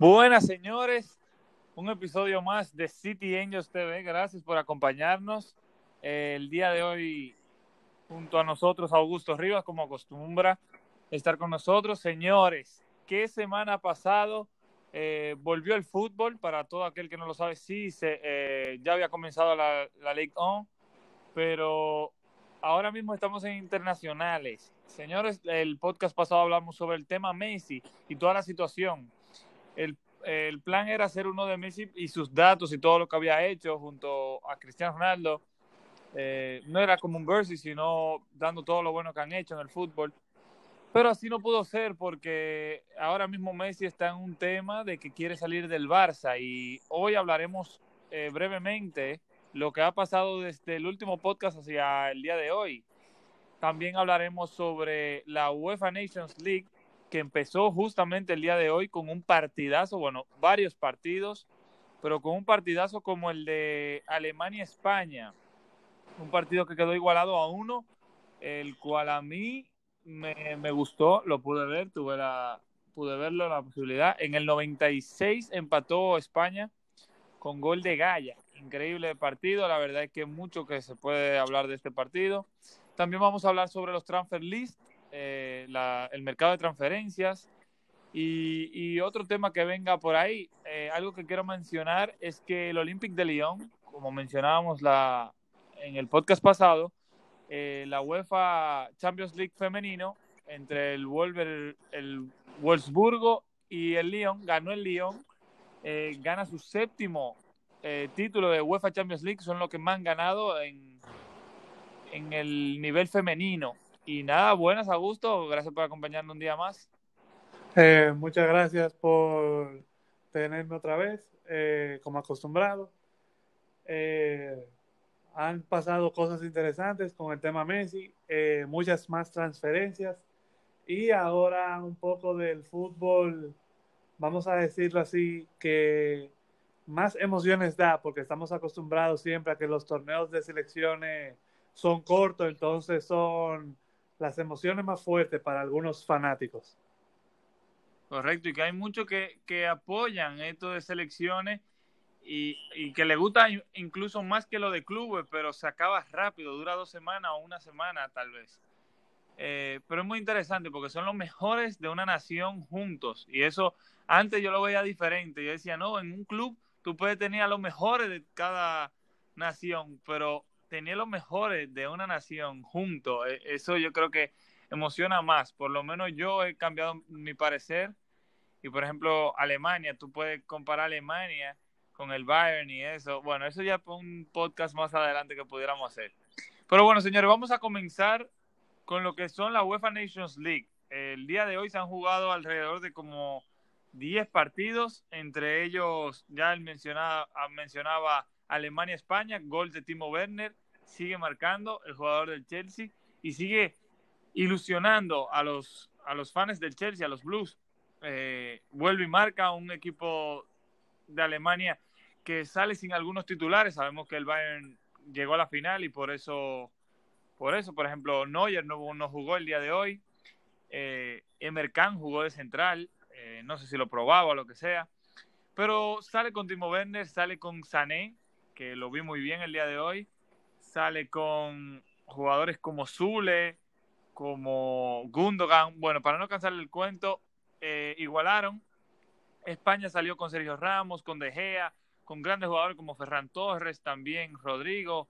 Buenas señores, un episodio más de City Angels TV. Gracias por acompañarnos. El día de hoy, junto a nosotros, Augusto Rivas, como acostumbra estar con nosotros. Señores, ¿qué semana pasado? Eh, volvió el fútbol, para todo aquel que no lo sabe, sí, se, eh, ya había comenzado la, la League On, pero ahora mismo estamos en internacionales. Señores, el podcast pasado hablamos sobre el tema Messi y toda la situación el, el, plan era hacer uno de Messi y sus datos y todo lo que había hecho junto a Cristiano Ronaldo. Eh, no era como un versus, sino dando todo lo bueno que han hecho en el fútbol. Pero así no pudo ser porque ahora mismo Messi está en un tema de que quiere salir del Barça y hoy hablaremos eh, brevemente lo que ha pasado desde el último podcast hacia el día de hoy. También hablaremos sobre la UEFA Nations League que empezó justamente el día de hoy con un partidazo, bueno, varios partidos, pero con un partidazo como el de Alemania-España, un partido que quedó igualado a uno, el cual a mí me, gustó, lo pude ver, tuve la, pude verlo, la posibilidad. En el 96 empató España con gol de Gaya. Increíble partido, la verdad es que mucho que se puede hablar de este partido. También vamos a hablar sobre los transfer list, eh, la, el mercado de transferencias. Y, y, otro tema que venga por ahí, eh, algo que quiero mencionar es que el Olympique de Lyon, como mencionábamos la, en el podcast pasado, eh, la UEFA Champions League femenino entre el, Wolver, el Wolfsburgo y el Lyon, ganó el Lyon, eh, gana su séptimo eh, título de UEFA Champions League, son los que más han ganado en, en el nivel femenino. Y nada, buenas, Augusto. Gracias por acompañarnos un día más. Eh, muchas gracias por tenerme otra vez, eh, como acostumbrado. Eh, han pasado cosas interesantes con el tema Messi, eh, muchas más transferencias y ahora un poco del fútbol, vamos a decirlo así, que más emociones da, porque estamos acostumbrados siempre a que los torneos de selecciones son cortos, entonces son las emociones más fuertes para algunos fanáticos. Correcto, y que hay muchos que, que apoyan esto de selecciones y, y, que le gusta incluso más que lo de clubes, pero se acaba rápido, dura dos semanas o una semana tal vez. Eh, pero es muy interesante porque son los mejores de una nación juntos y eso antes yo lo veía diferente. Yo decía, no, en un club tú puedes tener a los mejores de cada nación, pero tener los mejores de una nación juntos, eso yo creo que emociona más. Por lo menos yo he cambiado mi parecer. Y por ejemplo, Alemania, tú puedes comparar Alemania con el Bayern y eso. Bueno, eso ya fue un podcast más adelante que pudiéramos hacer. Pero bueno, señores, vamos a comenzar con lo que son la UEFA Nations League. El día de hoy se han jugado alrededor de como 10 partidos, entre ellos ya él mencionaba, mencionaba Alemania-España, gol de Timo Werner, sigue marcando el jugador del Chelsea y sigue ilusionando a los, a los fans del Chelsea, a los Blues. Eh, vuelve y marca un equipo de Alemania que sale sin algunos titulares. Sabemos que el Bayern llegó a la final y por eso, por eso, por ejemplo, Neuer no, no jugó el día de hoy. Eh, Emer Can jugó de central, eh, no sé si lo probaba o lo que sea. Pero sale con Timo Werner, sale con Sané, que lo vi muy bien el día de hoy. Sale con jugadores como Zule, como Gundogan. Bueno, para no cansar el cuento, eh, igualaron. España salió con Sergio Ramos, con De Gea, con grandes jugadores como Ferran Torres, también Rodrigo.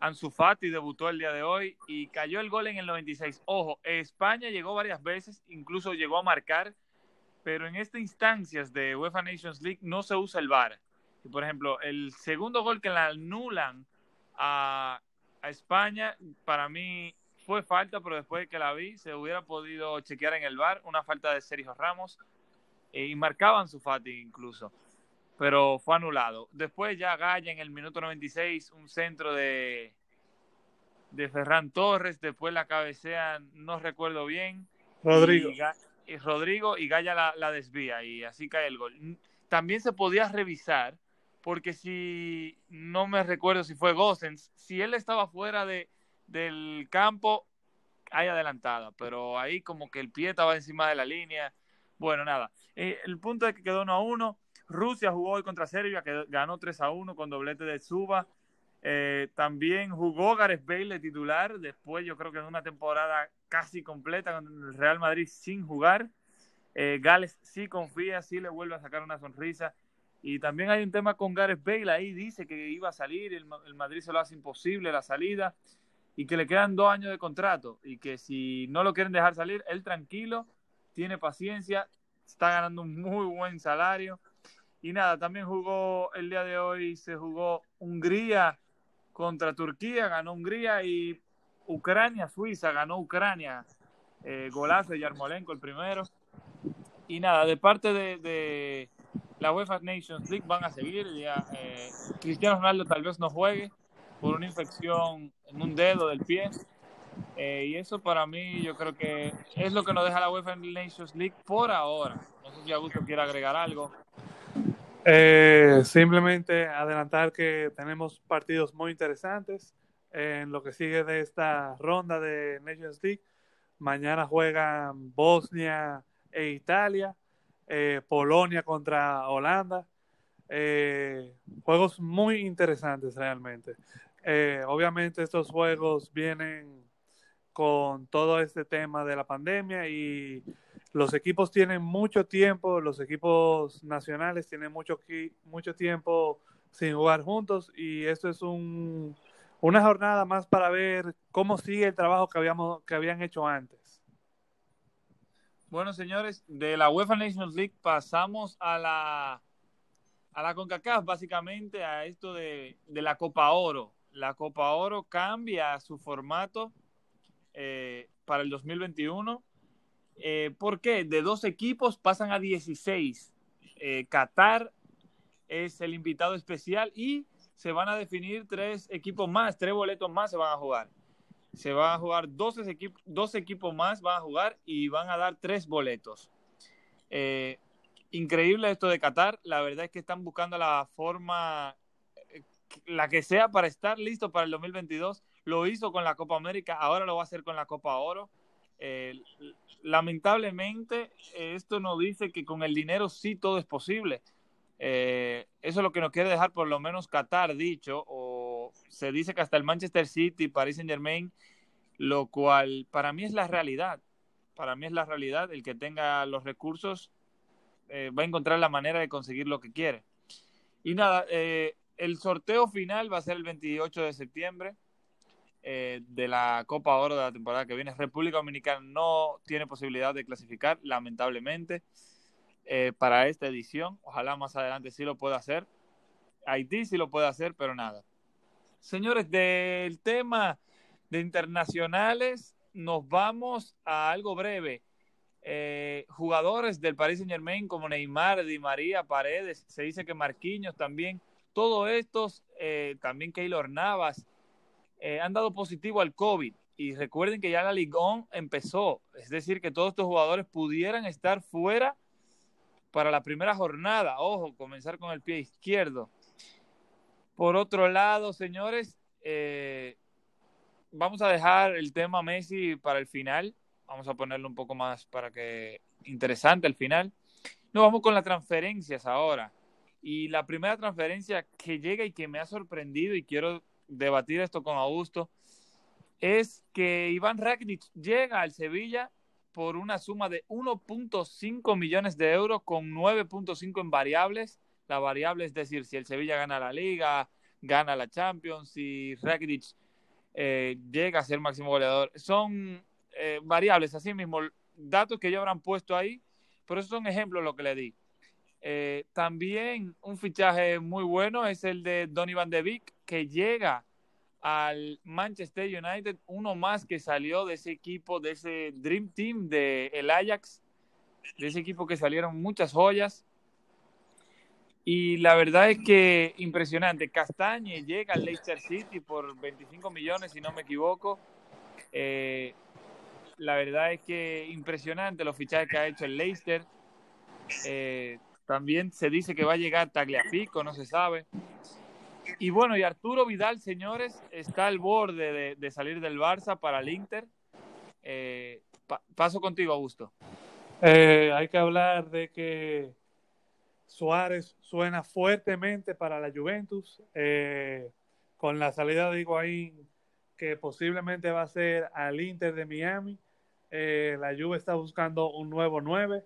Ansu Fati debutó el día de hoy y cayó el gol en el 96. Ojo, España llegó varias veces, incluso llegó a marcar, pero en estas instancias de UEFA Nations League no se usa el VAR. Por ejemplo, el segundo gol que la anulan a, a España, para mí fue falta, pero después de que la vi, se hubiera podido chequear en el bar una falta de Sergio Ramos eh, y marcaban su Fati incluso, pero fue anulado. Después ya Gaya en el minuto 96, un centro de, de Ferran Torres, después la cabecean, no recuerdo bien. Rodrigo. Y, y Rodrigo y Gaya la, la desvía y así cae el gol. También se podía revisar porque si no me recuerdo si fue Gossens, si él estaba fuera de, del campo, hay adelantada, pero ahí como que el pie estaba encima de la línea, Bueno, nada. Eh, el punto es que quedó 1 a 1. Rusia jugó hoy contra Serbia, que ganó 3 a 1 con doblete de Suba. Eh, también jugó Gareth Bale titular, después yo creo que de una temporada casi completa con el Real Madrid sin jugar. Eh, Gales sí confía, sí le vuelve a sacar una sonrisa. Y también hay un tema con Gareth Bale, ahí dice que iba a salir, el, el Madrid se lo hace imposible la salida y que le quedan dos años de contrato y que si no lo quieren dejar salir, él tranquilo, tiene paciencia, está ganando un muy buen salario. Y nada, también jugó el día de hoy, se jugó Hungría contra Turquía, ganó Hungría y Ucrania, Suiza, ganó Ucrania. Eh, golazo de Yarmolenko el primero. Y nada, de parte de, la UEFA Nations League van a seguir. Ya, eh, Cristiano Ronaldo tal vez no juegue por una infección en un dedo del pie. Eh, y eso para mí yo creo que es lo que nos deja la UEFA Nations League por ahora. No sé si Augusto quiere agregar algo. Eh, simplemente adelantar que tenemos partidos muy interesantes en lo que sigue de esta ronda de Nations League. Mañana juegan Bosnia e Italia, eh, Polonia contra Holanda. Eh, juegos muy interesantes realmente. obviamente estos juegos vienen con todo este tema de la pandemia y los equipos tienen mucho tiempo, los equipos nacionales tienen mucho, mucho tiempo sin jugar juntos y esto es un, una jornada más para ver cómo sigue el trabajo que, habíamos, que habían hecho antes. Bueno, señores, de la UEFA Nations League pasamos a la, a la CONCACAF, básicamente a esto de, de la Copa Oro. La Copa Oro cambia su formato eh, para el 2021 eh, ¿Por qué? De dos equipos pasan a 16. Eh, Qatar es el invitado especial y se van a definir tres equipos más, tres boletos más se van a jugar. Se van a jugar dos, equipos, dos equipos más, van a jugar y van a dar tres boletos. Eh, increíble esto de Qatar. La verdad es que están buscando la forma, la que sea para estar listo para el 2022. Lo hizo con la Copa América, ahora lo va a hacer con la Copa Oro. Eh, lamentablemente, esto nos dice que con el dinero sí todo es posible. Eh, eso es lo que nos quiere dejar por lo menos Qatar dicho, se dice que hasta el Manchester City, Paris Saint Germain, lo cual para mí es la realidad. Para mí es la realidad. El que tenga los recursos eh, va a encontrar la manera de conseguir lo que quiere. Y nada, el sorteo final va a ser el 28 de septiembre. Eh, de la Copa Oro de la temporada que viene. República Dominicana no tiene posibilidad de clasificar, lamentablemente, eh, para esta edición. Ojalá más adelante sí lo pueda hacer. Haití sí lo puede hacer, pero nada. Señores, del tema de internacionales, nos vamos a algo breve. Eh, jugadores del Paris Saint Germain como Neymar, Di María, Paredes, se dice que Marquinhos también, todos estos, también Keylor Navas, eh, han dado positivo al COVID. Y recuerden que ya la Ligón empezó, es decir, que todos estos jugadores pudieran estar fuera para la primera jornada. Ojo, comenzar con el pie izquierdo. Por otro lado, señores, eh, vamos a dejar el tema Messi para el final. Vamos a ponerlo un poco más para que interesante al final. Nos vamos con las transferencias ahora. Y la primera transferencia que llega y que me ha sorprendido y quiero debatir esto con Augusto, es que Iván Rakitic llega al Sevilla por una suma de 1.5 millones de euros con 9.5 en variables. La variable es decir, si el Sevilla gana la liga, gana la Champions, si Rakitic eh, llega a ser máximo goleador. Son eh, variables, así mismo, datos que ya habrán puesto ahí, pero esos son ejemplos lo que le di. Eh, también un fichaje muy bueno es el de Donny Van de Beek, que llega al Manchester United, uno más que salió de ese equipo, de ese Dream Team de el Ajax, de ese equipo que salieron muchas joyas. Y la verdad es que impresionante. Castañe llega al Leicester City por 25 millones, si no me equivoco. Eh, la verdad es que impresionante los fichajes que ha hecho el Leicester. Eh, también se dice que va a llegar Tagliafico, no se sabe. Y bueno, y Arturo Vidal, señores, está al borde de, salir del Barça para el Inter. Eh, paso contigo, Augusto. Hay que hablar de que Suárez suena fuertemente para la Juventus, eh, con la salida de Higuaín, que posiblemente va a ser al Inter de Miami. Eh, la Juve está buscando un nuevo 9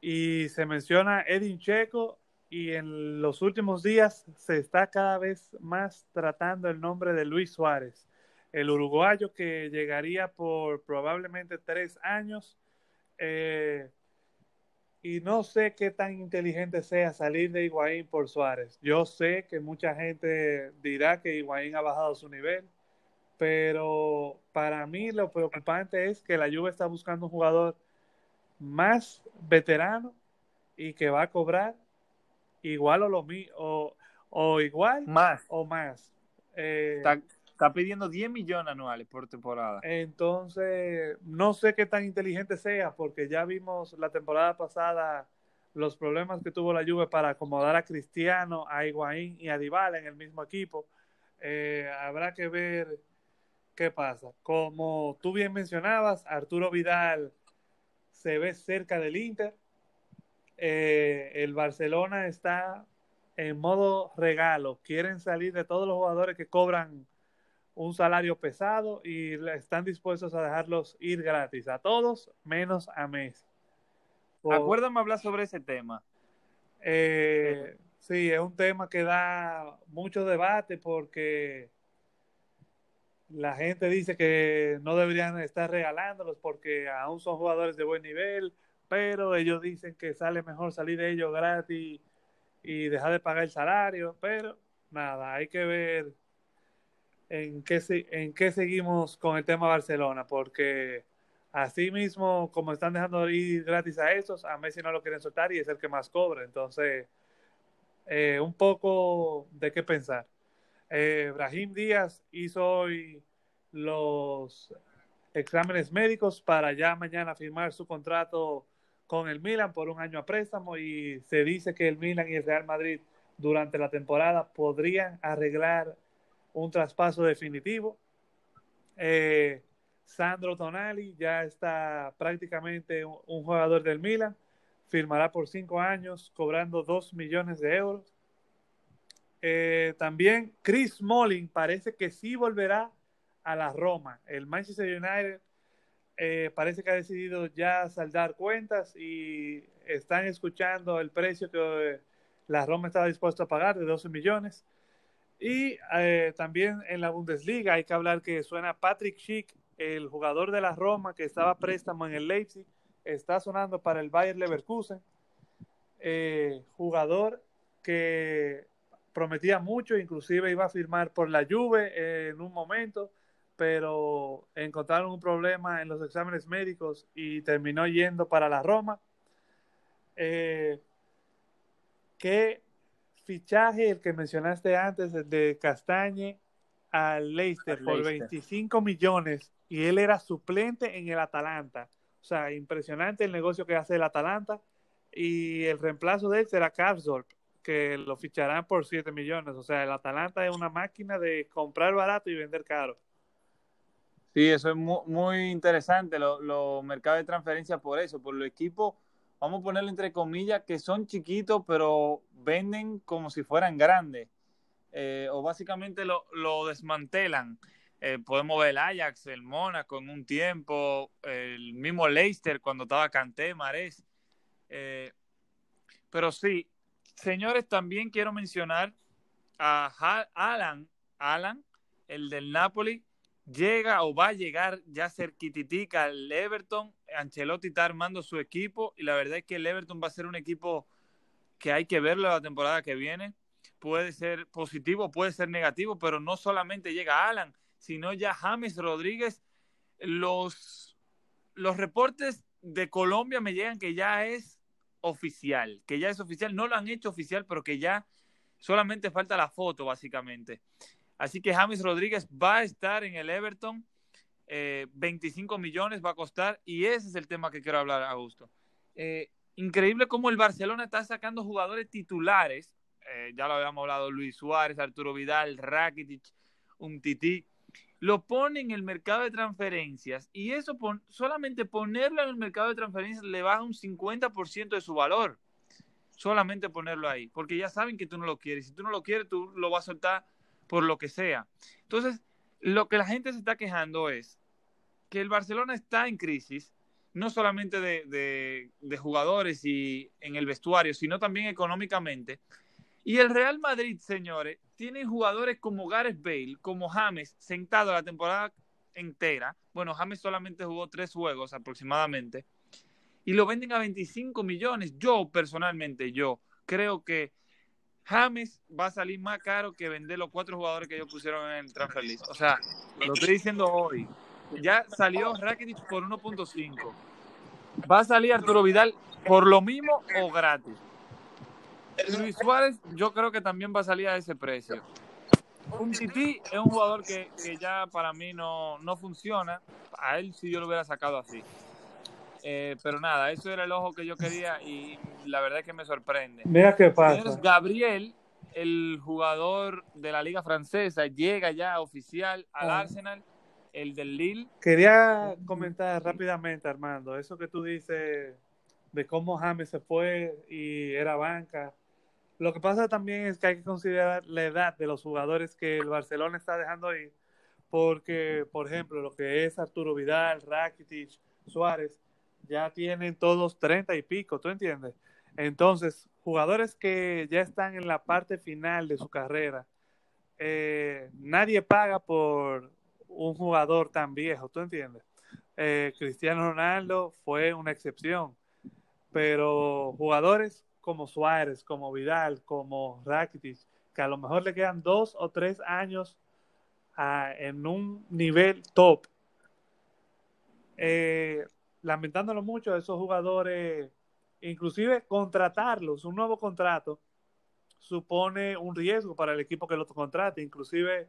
y se menciona Edin Checo y en los últimos días se está cada vez más tratando el nombre de Luis Suárez, el uruguayo que llegaría por probablemente tres años. Eh, y no sé qué tan inteligente sea salir de Higuaín por Suárez. Yo sé que mucha gente dirá que Higuaín ha bajado su nivel, pero para mí lo preocupante es que la Juve está buscando un jugador más veterano y que va a cobrar igual o lo o, o igual más o más. Eh, está, está, pidiendo 10 millones anuales por temporada. Entonces, no sé qué tan inteligente sea, porque ya vimos la temporada pasada los problemas que tuvo la Juve para acomodar a Cristiano, a Higuaín y a Dybala en el mismo equipo. Eh, habrá que ver qué pasa. Como tú bien mencionabas, Arturo Vidal se ve cerca del Inter. Eh, el Barcelona está en modo regalo. Quieren salir de todos los jugadores que cobran un salario pesado y están dispuestos a dejarlos ir gratis a todos, menos a Messi. Acuérdame hablar sobre ese tema. Eh, sí, es un tema que da mucho debate porque la gente dice que no deberían estar regalándolos porque aún son jugadores de buen nivel, pero ellos dicen que sale mejor salir de ellos gratis y dejar de pagar el salario, pero nada, hay que ver en qué, en qué seguimos con el tema Barcelona, porque así mismo, como están dejando ir gratis a esos, a Messi no lo quieren soltar y es el que más cobra, entonces, eh, un poco de qué pensar. Eh, Brahim Díaz hizo hoy los exámenes médicos para ya mañana firmar su contrato con el Milan por un año a préstamo y se dice que el Milan y el Real Madrid durante la temporada podrían arreglar un traspaso definitivo. Eh, Sandro Tonali ya está prácticamente un, jugador del Milan, firmará por cinco años cobrando dos millones de euros. Eh, también Chris Smalling parece que sí volverá a la Roma. El Manchester United eh, parece que ha decidido ya saldar cuentas y están escuchando el precio que la Roma estaba dispuesta a pagar de 12 millones. Y eh, también en la Bundesliga hay que hablar que suena Patrick Schick, el jugador de la Roma que estaba préstamo en el Leipzig, está sonando para el Bayer Leverkusen. jugador que prometía mucho, inclusive iba a firmar por la Juve en un momento, pero encontraron un problema en los exámenes médicos y terminó yendo para la Roma. Eh, ¿Qué fichaje el que mencionaste antes de Castañe al Leicester por 25 millones y él era suplente en el Atalanta? O sea, impresionante el negocio que hace el Atalanta y el reemplazo de él será Karsdorp que lo ficharán por 7 millones. O sea, el Atalanta es una máquina de comprar barato y vender caro. Sí, eso es muy, interesante, los lo mercados de transferencia por eso, por los equipos, vamos a ponerlo entre comillas, que son chiquitos, pero venden como si fueran grandes. Eh, o básicamente lo, desmantelan. Eh, podemos ver el Ajax, el Mónaco en un tiempo, el mismo Leicester cuando estaba Canté, Marés. Eh, pero sí, Señores, también quiero mencionar a Alan, Alan, el del Napoli, llega o va a llegar ya cerquititica al Everton. Ancelotti está armando su equipo y la verdad es que el Everton va a ser un equipo que hay que verlo la temporada que viene. Puede ser positivo, puede ser negativo, pero no solamente llega Alan, sino ya James Rodríguez. Los, los reportes de Colombia me llegan que ya es oficial, que ya es oficial, no lo han hecho oficial, pero que ya solamente falta la foto, básicamente. Así que James Rodríguez va a estar en el Everton, 25 eh, millones va a costar, y ese es el tema que quiero hablar, Augusto. Eh, increíble cómo el Barcelona está sacando jugadores titulares, eh, ya lo habíamos hablado, Luis Suárez, Arturo Vidal, Rakitic, un tití, lo pone en el mercado de transferencias y eso solamente ponerlo en el mercado de transferencias le baja un 50% de su valor. Solamente ponerlo ahí, porque ya saben que tú no lo quieres. Si tú no lo quieres, tú lo vas a soltar por lo que sea. Entonces, lo que la gente se está quejando es que el Barcelona está en crisis, no solamente de, jugadores y en el vestuario, sino también económicamente. Y el Real Madrid, señores, tiene jugadores como Gareth Bale, como James, sentado la temporada entera. Bueno, James solamente jugó tres juegos aproximadamente. Y lo venden a 25 millones. Yo, personalmente, yo creo que James va a salir más caro que vender los cuatro jugadores que ellos pusieron en el transfer list. O sea, lo estoy diciendo hoy. Ya salió Rakitic por 1.5. Va a salir Arturo Vidal por lo mismo o gratis. Luis Suárez, yo creo que también va a salir a ese precio. Un Titi es un jugador que, ya para mí no, funciona. A él sí yo lo hubiera sacado así. Eh, pero nada, eso era el ojo que yo quería y la verdad es que me sorprende. Mira qué pasa. Gabriel, el jugador de la liga francesa, llega ya oficial al ah. Arsenal, el del Lille. Quería comentar rápidamente, Armando, eso que tú dices de cómo James se fue y era banca. Lo que pasa también es que hay que considerar la edad de los jugadores que el Barcelona está dejando ir, porque, por ejemplo, lo que es Arturo Vidal, Rakitic, Suárez, ya tienen todos 30 y pico, ¿tú entiendes? Entonces, jugadores que ya están en la parte final de su carrera, eh, nadie paga por un jugador tan viejo, ¿tú entiendes? Eh, Cristiano Ronaldo fue una excepción, pero jugadores como Suárez, como Vidal, como Rakitic, que a lo mejor le quedan dos o tres años en un nivel top. Eh, lamentándolo mucho, esos jugadores, inclusive contratarlos, un nuevo contrato, supone un riesgo para el equipo que lo contrate. Inclusive,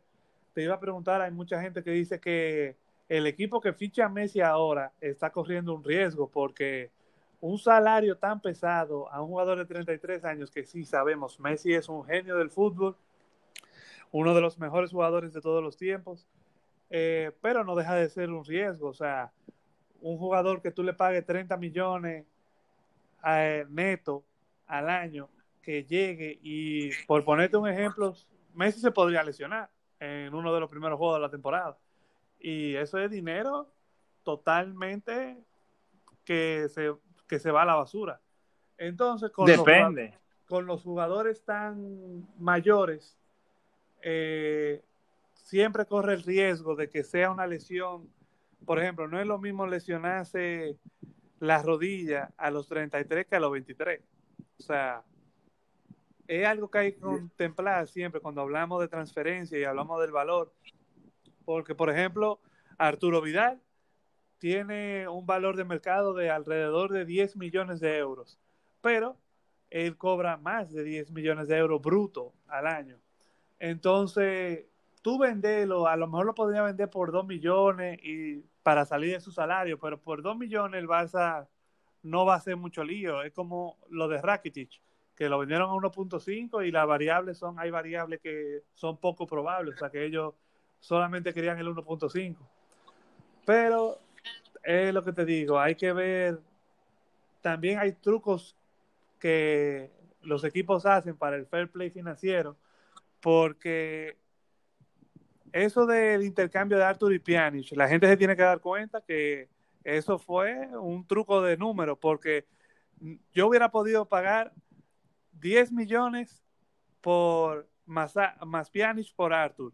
te iba a preguntar, hay mucha gente que dice que el equipo que ficha a Messi ahora está corriendo un riesgo porque un salario tan pesado a un jugador de 33 años que sí sabemos, Messi es un genio del fútbol, uno de los mejores jugadores de todos los tiempos, eh, pero no deja de ser un riesgo, o sea, un jugador que tú le pagues 30 millones eh, neto al año, que llegue y por ponerte un ejemplo, Messi se podría lesionar en uno de los primeros juegos de la temporada. Y eso es dinero totalmente que se que se va a la basura. Entonces, con, Depende. Los, con los jugadores tan mayores, eh, siempre corre el riesgo de que sea una lesión. Por ejemplo, no es lo mismo lesionarse la rodilla a los 33 que a los 23. O sea, es algo que hay que contemplar siempre cuando hablamos de transferencia y hablamos del valor. Porque, por ejemplo, Arturo Vidal tiene un valor de mercado de alrededor de 10 millones de euros, pero él cobra más de 10 millones de euros bruto al año. Entonces, tú vendelo, a lo mejor lo podría vender por 2 millones y para salir de su salario, pero por 2 millones el Barça no va a hacer mucho lío. Es como lo de Rakitic, que lo vendieron a 1.5 y las variables son, hay variables que son poco probables, o sea que ellos solamente querían el 1.5. Pero es lo que te digo, hay que ver, también hay trucos que los equipos hacen para el fair play financiero, porque eso del intercambio de Arthur y Pjanic, la gente se tiene que dar cuenta que eso fue un truco de número, porque yo hubiera podido pagar 10 millones por más, más Pjanic por Arthur.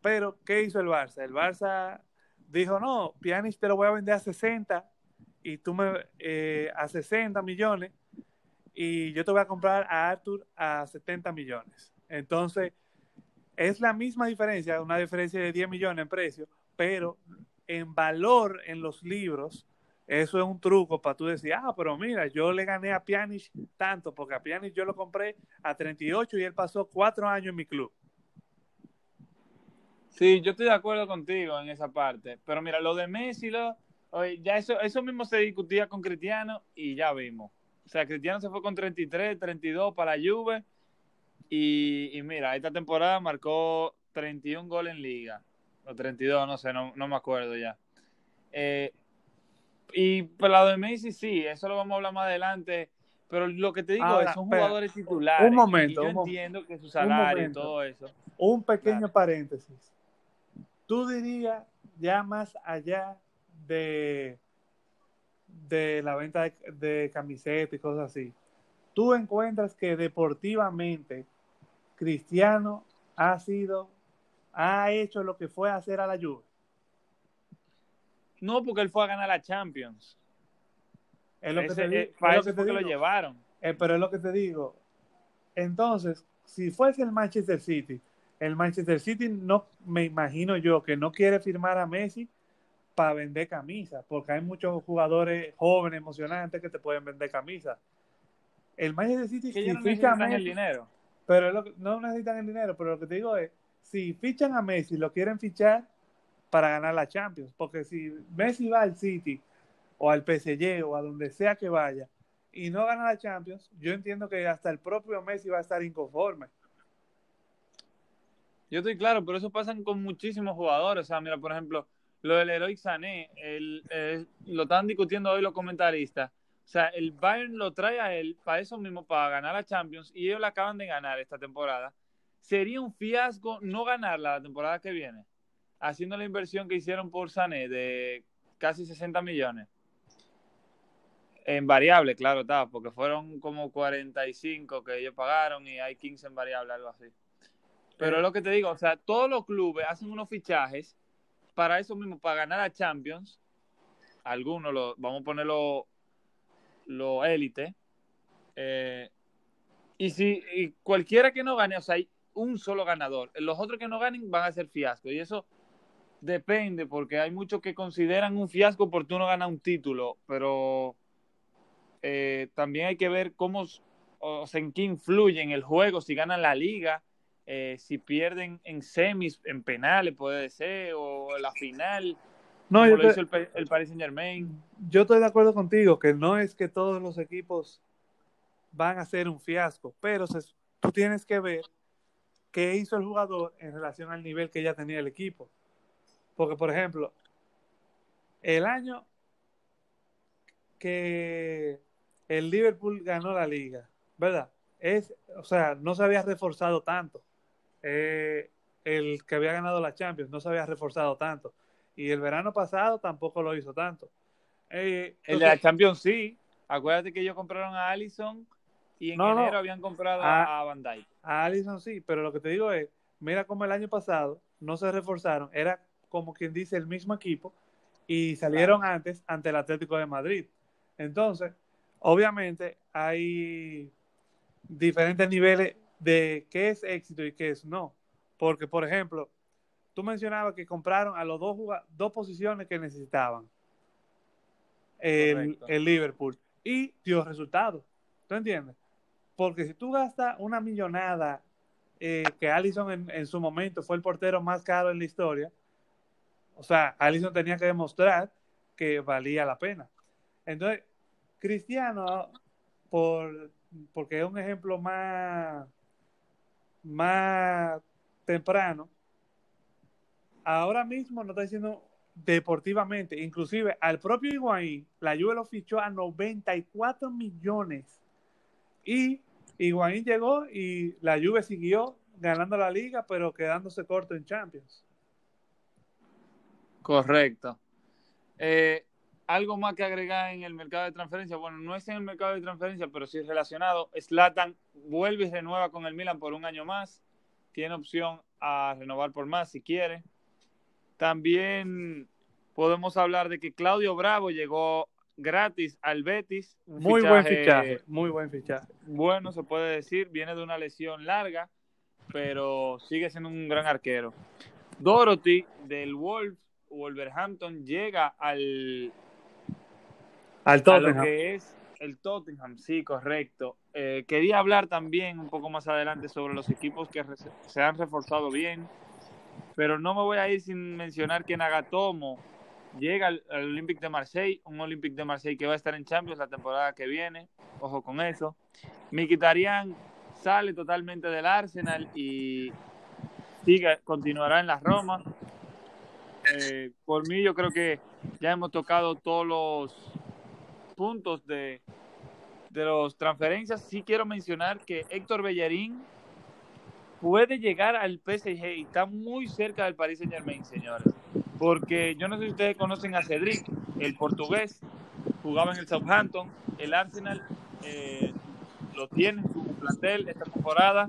Pero, ¿qué hizo el Barça? El Barça dijo, no, Pjanic te lo voy a vender a 60 y tú me eh, a 60 millones y yo te voy a comprar a Arthur a 70 millones. Entonces, es la misma diferencia, una diferencia de 10 millones en precio, pero en valor en los libros, eso es un truco para tú decir, ah, pero mira, yo le gané a Pjanic tanto, porque a Pjanic yo lo compré a 38 y él pasó cuatro años en mi club. Sí, yo estoy de acuerdo contigo en esa parte. Pero mira, lo de Messi, lo, ya eso, eso mismo se discutía con Cristiano y ya vimos. O sea, Cristiano se fue con 33, 32 para la Juve. Y, y mira, esta temporada marcó 31 goles en liga. o 32, no sé, no, no me acuerdo ya. Eh, y por lado de Messi, sí, eso lo vamos a hablar más adelante. Pero lo que te digo es, son jugadores titulares. Un momento. yo entiendo que su salario y todo eso. Un pequeño paréntesis. Tú dirías, ya más allá de, de la venta de, de camisetas y cosas así, tú encuentras que deportivamente Cristiano ha sido, ha hecho lo que fue a hacer a la Juve. No, porque él fue a ganar la Champions. Es lo que te, eh, para eso que lo llevaron. Eh, pero es lo que te digo. Entonces, si fuese el Manchester City, el Manchester City no me imagino yo que no quiere firmar a Messi para vender camisas, porque hay muchos jugadores jóvenes, emocionantes que te pueden vender camisas. El Manchester City que si no el dinero. Pero no necesitan el dinero, pero lo que te digo es, si fichan a Messi, lo quieren fichar para ganar la Champions, porque si Messi va al City o al PSG o a donde sea que vaya y no gana la Champions, yo entiendo que hasta el propio Messi va a estar inconforme. Yo estoy claro, pero eso pasa con muchísimos jugadores. O sea, mira, por ejemplo, lo del Heroic Sané, el, lo están discutiendo hoy los comentaristas. O sea, el Bayern lo trae a él para eso mismo, para ganar la Champions, y ellos la acaban de ganar esta temporada. Sería un fiasco no ganarla la temporada que viene, haciendo la inversión que hicieron por Sané de casi 60 millones. En variable, claro, está, porque fueron como 45 que ellos pagaron y hay 15 en variable, algo así. Pero es lo que te digo, o sea, todos los clubes hacen unos fichajes para eso mismo, para ganar a Champions. Algunos, lo, vamos a ponerlo lo élite. Eh, y si cualquiera que no gane, o sea, hay un solo ganador. Los otros que no ganen van a ser fiasco. Y eso depende, porque hay muchos que consideran un fiasco porque tú no un título, pero eh, también hay que ver cómo, o sea, en qué influye en el juego, si ganan la liga, eh, si pierden en semis, en penales puede ser, o la final, no, como lo hizo el, el, Paris Saint Germain. Yo estoy de acuerdo contigo que no es que todos los equipos van a ser un fiasco, pero tú tienes que ver qué hizo el jugador en relación al nivel que ya tenía el equipo. Porque, por ejemplo, el año que el Liverpool ganó la liga, ¿verdad? Es, o sea, no se había reforzado tanto. Eh, el que había ganado la Champions no se había reforzado tanto. Y el verano pasado tampoco lo hizo tanto. Eh, el de la Champions sí. Acuérdate que ellos compraron a Allison y en enero habían comprado a, a, Van Dijk. A Allison sí, pero lo que te digo es, mira cómo el año pasado no se reforzaron, era como quien dice el mismo equipo y salieron antes ante el Atlético de Madrid. Entonces, obviamente hay diferentes niveles de qué es éxito y qué es no. Porque, por ejemplo, tú mencionabas que compraron a los dos, dos posiciones que necesitaban el, el, Liverpool y dio resultados. ¿Tú entiendes? Porque si tú gastas una millonada eh, que Allison en, en, su momento fue el portero más caro en la historia, o sea, Allison tenía que demostrar que valía la pena. Entonces, Cristiano, por, porque es un ejemplo más, más temprano, ahora mismo no está diciendo deportivamente, inclusive al propio Higuaín, la Juve lo fichó a 94 millones y Higuaín llegó y la Juve siguió ganando la liga, pero quedándose corto en Champions. Correcto. Eh, algo más que agregar en el mercado de transferencia. Bueno, no es en el mercado de transferencia, pero sí relacionado. Slatan vuelve y renueva con el Milan por un año más. Tiene opción a renovar por más si quiere. También podemos hablar de que Claudio Bravo llegó gratis al Betis. Muy buen fichaje, muy buen fichaje. Bueno, se puede decir, viene de una lesión larga, pero sigue siendo un gran arquero. Dorothy del Wolf, Wolverhampton llega al al Tottenham. lo que es el Tottenham, sí, correcto. Eh, quería hablar también un poco más adelante sobre los equipos que se han reforzado bien, pero no me voy a ir sin mencionar que Nagatomo llega al, Olympique de Marseille, un Olympique de Marseille que va a estar en Champions la temporada que viene, ojo con eso. Mikitarian sale totalmente del Arsenal y sigue, continuará en la Roma. eh, por mí yo creo que ya hemos tocado todos los puntos de, de los transferencias. Sí quiero mencionar que Héctor Bellarín puede llegar al PSG y está muy cerca del Paris Saint Germain, señores. Porque yo no sé si ustedes conocen a Cedric, el portugués, jugaba en el Southampton, el Arsenal eh, lo tiene en su plantel esta temporada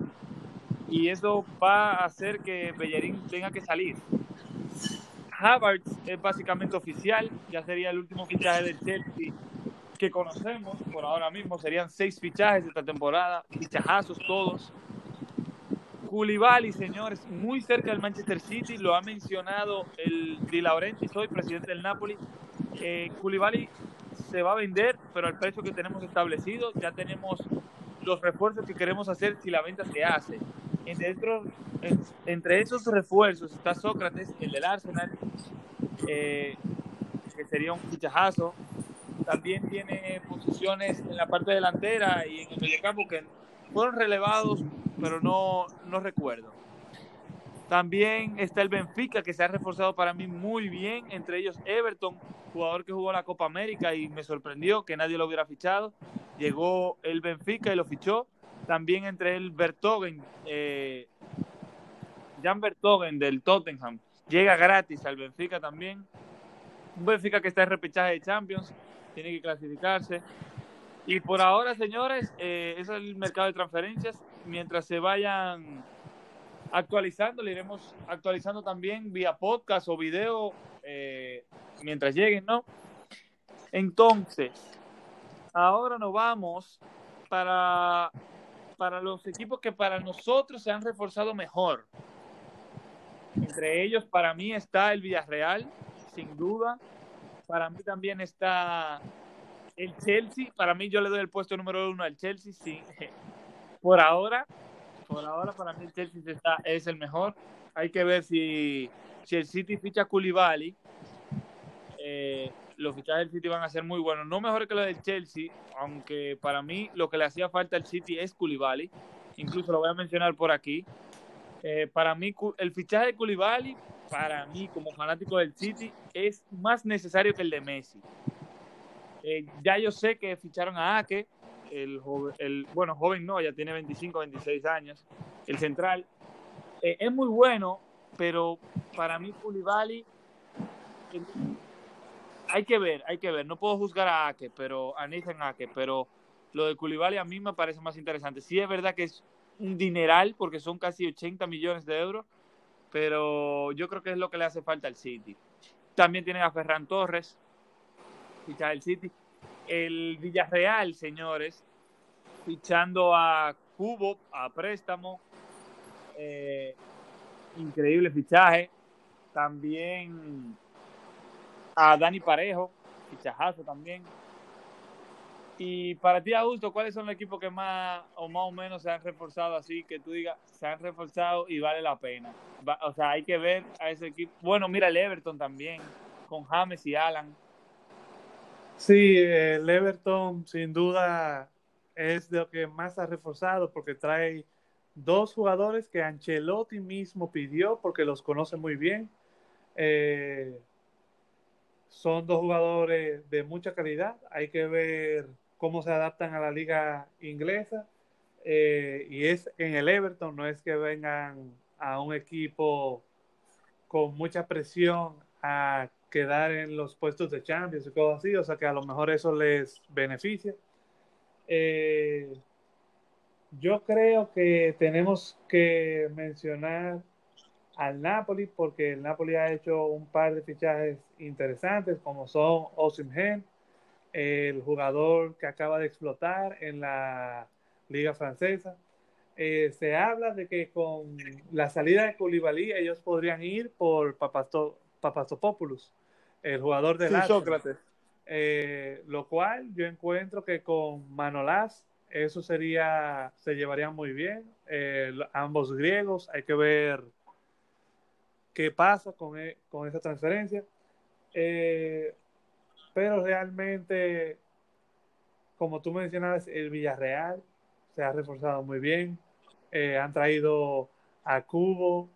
y eso va a hacer que Bellerín tenga que salir. Havertz es básicamente oficial, ya sería el último fichaje del Chelsea que conocemos por ahora mismo, serían seis fichajes esta temporada, fichajazos todos. Koulibaly, señores, muy cerca del Manchester City, lo ha mencionado el Di Laurentiis hoy, presidente del Napoli. Eh, se va a vender, pero al precio que tenemos establecido, ya tenemos los refuerzos que queremos hacer si la venta se hace. entre esos refuerzos está Sócrates, el del Arsenal, eh, que sería un fichajazo. También tiene posiciones en la parte delantera y en el mediocampo que fueron relevados, pero no, no recuerdo. También está el Benfica, que se ha reforzado para mí muy bien, entre ellos Everton, jugador que jugó la Copa América y me sorprendió que nadie lo hubiera fichado. Llegó el Benfica y lo fichó. También entre el Bertogen, eh, Jan Bertogen del Tottenham, llega gratis al Benfica también. Un Benfica que está en repechaje de Champions, tiene que clasificarse. Y por ahora, señores, eh, es el mercado de transferencias. Mientras se vayan actualizando, le iremos actualizando también vía podcast o video eh, mientras lleguen, ¿no? Entonces, ahora nos vamos para, para los equipos que para nosotros se han reforzado mejor. Entre ellos, para mí está el Villarreal, sin duda. Para mí también está el Chelsea, para mí yo le doy el puesto número uno al Chelsea, sí. Por ahora, por ahora para mí el Chelsea está, es el mejor. Hay que ver si, si el City ficha a. Eh, los fichajes del City van a ser muy buenos. No mejor que los del Chelsea, aunque para mí lo que le hacía falta al City es Koulibaly. Incluso lo voy a mencionar por aquí. Eh, para mí, el fichaje de Koulibaly, para mí como fanático del City, es más necesario que el de Messi. Eh, ya yo sé que ficharon a Ake, el, el, bueno, joven no, ya tiene 25, 26 años, el central. Eh, es muy bueno, pero para mí Koulibaly hay que ver, hay que ver. No puedo juzgar a Ake, pero a Nathan Ake, pero lo de Koulibaly a mí me parece más interesante. Sí es verdad que es un dineral porque son casi 80 millones de euros, pero yo creo que es lo que le hace falta al City. También tienen a Ferran Torres, ficha el City. El Villarreal, señores, fichando a Cubo a préstamo. Eh, increíble fichaje. También a Dani Parejo, fichajazo también. Y para ti, Augusto, ¿cuáles son los equipos que más o más o menos se han reforzado así, que tú digas, se han reforzado y vale la pena? O sea, hay que ver a ese equipo. Bueno, mira el Everton también, con James y Alan. Sí, el Everton sin duda es lo que más ha reforzado porque trae dos jugadores que Ancelotti mismo pidió porque los conoce muy bien. Eh, son dos jugadores de mucha calidad. Hay que ver cómo se adaptan a la liga inglesa. Eh, y es en el Everton, no es que vengan a un equipo con mucha presión a quedar en los puestos de Champions y cosas así, o sea que a lo mejor eso les beneficia. Eh, yo creo que tenemos que mencionar al Napoli porque el Napoli ha hecho un par de fichajes interesantes como son Osimhen, el jugador que acaba de explotar en la liga francesa. Eh, se habla de que con la salida de Koulibaly ellos podrían ir por Papasto, Papastopoulos el jugador de Sócrates. Eh, lo cual yo encuentro que con Manolás eso sería, se llevaría muy bien. Eh, ambos griegos, hay que ver qué pasa con, e, con esa transferencia. Eh, pero realmente, como tú mencionabas, el Villarreal se ha reforzado muy bien. han traído a Cubo,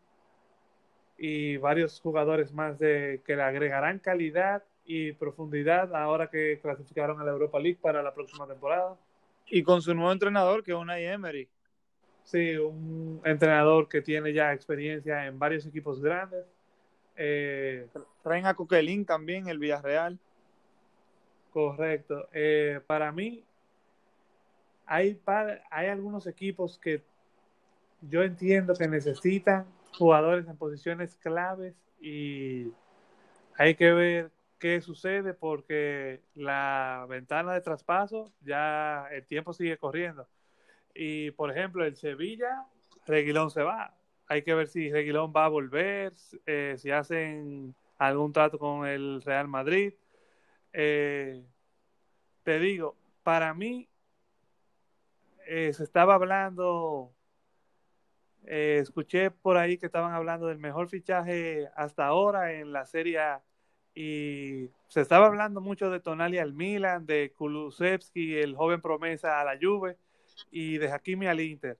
y varios jugadores más de, que le agregarán calidad y profundidad ahora que clasificaron a la Europa League para la próxima temporada. Y con su nuevo entrenador, que es Unai Emery. Sí, un entrenador que tiene ya experiencia en varios equipos grandes. Eh, Traen a Coquelin también, el Villarreal. Correcto. Eh, para mí, hay, hay algunos equipos que yo entiendo que necesitan jugadores en posiciones claves y hay que ver qué sucede porque la ventana de traspaso ya el tiempo sigue corriendo. Y por ejemplo, el Sevilla, Reguilón se va. Hay que ver si Reguilón va a volver, eh, si hacen algún trato con el Real Madrid. Eh, te digo, para mí eh, se estaba hablando, escuché por ahí que estaban hablando del mejor fichaje hasta ahora en la Serie y se estaba hablando mucho de Tonali al Milan, de Kulusevski, el joven promesa a la Juve, y de Hakimi al Inter.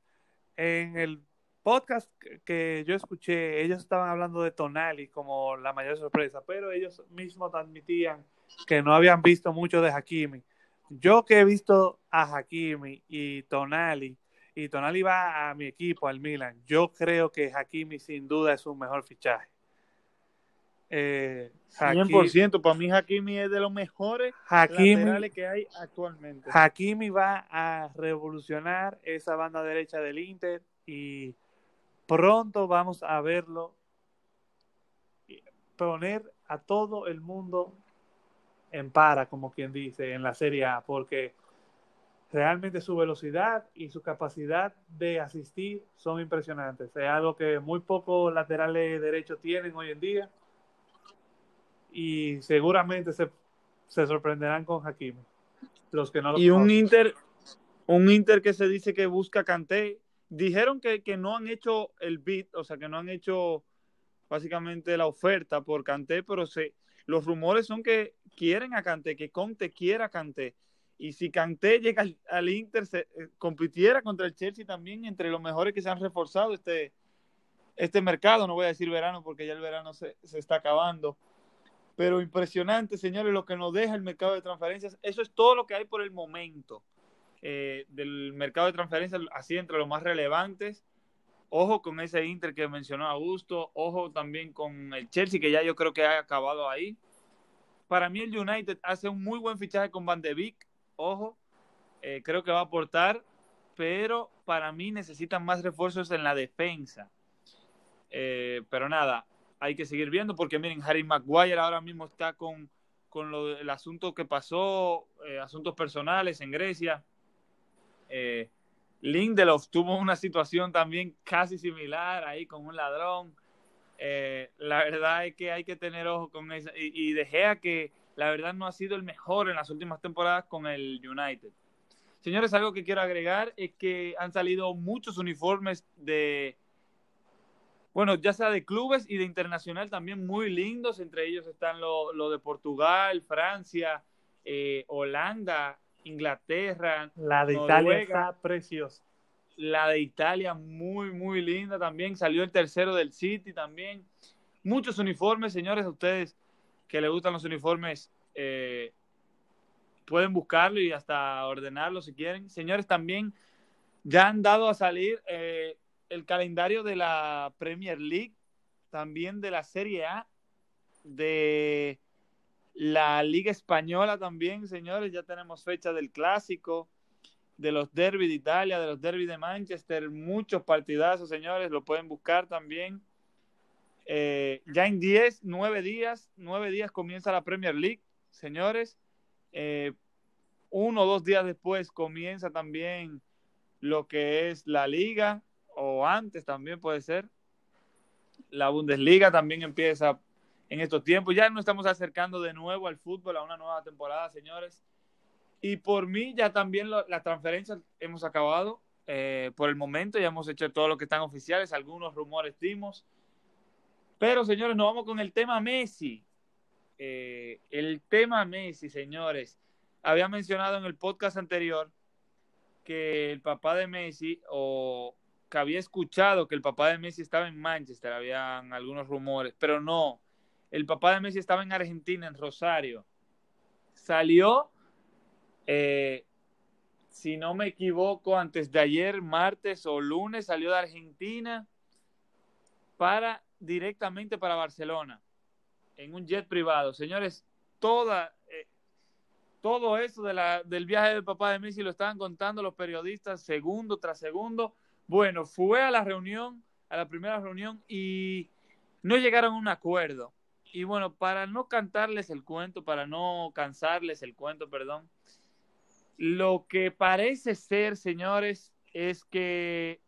En el podcast que yo escuché, ellos estaban hablando de Tonali como la mayor sorpresa, pero ellos mismos admitían que no habían visto mucho de Hakimi. Yo que he visto a Hakimi y Tonali, y Tonali va a mi equipo, al Milan, yo creo que Hakimi sin duda es un mejor fichaje. Eh, 100%, para mí Hakimi es de los mejores laterales que hay actualmente. Hakimi va a revolucionar esa banda derecha del Inter y pronto vamos a verlo poner a todo el mundo en para, como quien dice, en la Serie A, porque realmente su velocidad y su capacidad de asistir son impresionantes. Es algo que muy pocos laterales derechos tienen hoy en día y seguramente se, sorprenderán con Hakimi. Los que no y un Inter, un Inter que se dice que busca Canté. Dijeron que, no han hecho el bid, o sea, que no han hecho básicamente la oferta por Canté, pero se, los rumores son que quieren a Canté, que Conte quiera a Canté. Y si Canté llega al, Inter, eh, compitiera contra el Chelsea también entre los mejores que se han reforzado este, este mercado. No voy a decir verano porque ya el verano se, se está acabando pero impresionante, señores, lo que nos deja el mercado de transferencias. Eso es todo lo que hay por el momento eh, del mercado de transferencias, así entre los más relevantes. Ojo con ese Inter que mencionó Augusto, ojo también con el Chelsea, que ya yo creo que ha acabado ahí. Para mí el United hace un muy buen fichaje con Van de Beek, ojo, eh, creo que va a aportar, pero para mí necesitan más refuerzos en la defensa. Eh, pero nada, hay que seguir viendo, porque miren, Harry Maguire ahora mismo está con, con el asunto que pasó, eh, asuntos personales en Grecia. Lindelof tuvo una situación también casi similar ahí con un ladrón. La verdad es que hay que tener ojo con eso. Y, y De Gea que la verdad no ha sido el mejor en las últimas temporadas con el United. Señores, algo que quiero agregar es que han salido muchos uniformes de, bueno, ya sea de clubes y de internacional también muy lindos, entre ellos están lo, lo de Portugal, Francia, eh, Holanda, Inglaterra. La de Italia está preciosa. La de Italia muy, muy linda también. Salió el tercero del City también. Muchos uniformes, señores, a ustedes que les gustan los uniformes, eh, pueden buscarlo y hasta ordenarlo si quieren. Señores, también ya han dado a salir eh, el calendario de la Premier League, también de la Serie A, de la Liga Española también, señores, ya tenemos fecha del clásico, de los derby de Italia, de los derby de Manchester, muchos partidazos, señores, lo pueden buscar también. Eh, ya en 10, 9 días, 9 días comienza la Premier League, señores. Eh, uno o dos días después comienza también lo que es la liga o antes también puede ser. La Bundesliga también empieza en estos tiempos. Ya nos estamos acercando de nuevo al fútbol, a una nueva temporada, señores. Y por mí ya también las transferencias hemos acabado. Eh, por el momento ya hemos hecho todo lo que están oficiales, algunos rumores dimos. Pero señores, nos vamos con el tema Messi. Eh, el tema Messi, señores. Había mencionado en el podcast anterior que el papá de Messi o que había escuchado que el papá de Messi estaba en Manchester, habían algunos rumores, pero no, el papá de Messi estaba en Argentina, en Rosario. Salió, eh, si no me equivoco, antes de ayer, martes o lunes, salió de Argentina para directamente para Barcelona, en un jet privado. Señores, toda, eh, todo eso de la, del viaje del papá de Messi lo estaban contando los periodistas segundo tras segundo. Bueno, fue a la reunión, a la primera reunión, y no llegaron a un acuerdo. Y bueno, para no cantarles el cuento, para no cansarles el cuento, perdón, lo que parece ser, señores, es que